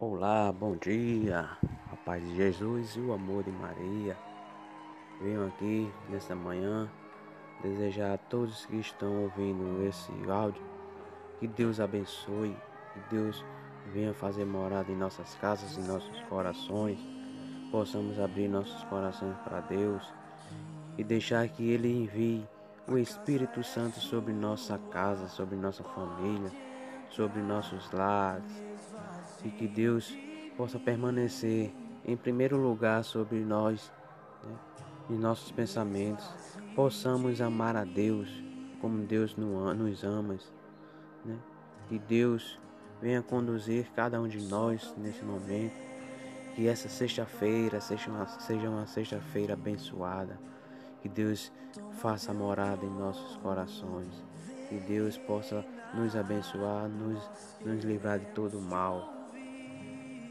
Olá, bom dia, a paz de Jesus e o amor de Maria. Venho aqui nesta manhã desejar a todos que estão ouvindo esse áudio que Deus abençoe, que Deus venha fazer morada em nossas casas, em nossos corações, possamos abrir nossos corações para Deus e deixar que Ele envie o Espírito Santo sobre nossa casa, sobre nossa família, sobre nossos lares e que Deus possa permanecer em primeiro lugar sobre nós, né, em nossos pensamentos, possamos amar a Deus como Deus nos ama, né, que Deus venha conduzir cada um de nós nesse momento, que essa sexta-feira seja uma, seja uma sexta-feira abençoada, que Deus faça morada em nossos corações, que Deus possa nos abençoar, nos, nos livrar de todo mal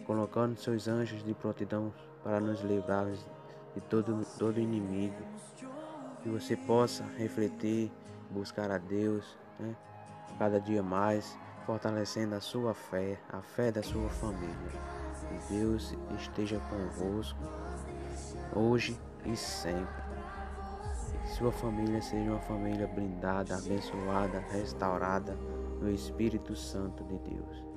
colocando seus anjos de prontidão para nos livrar de todo, todo inimigo. Que você possa refletir, buscar a Deus, né? cada dia mais, fortalecendo a sua fé, a fé da sua família. Que Deus esteja convosco, hoje e sempre. Que sua família seja uma família blindada, abençoada, restaurada no Espírito Santo de Deus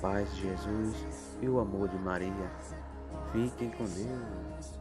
paz de Jesus e o amor de Maria. Fiquem com Deus.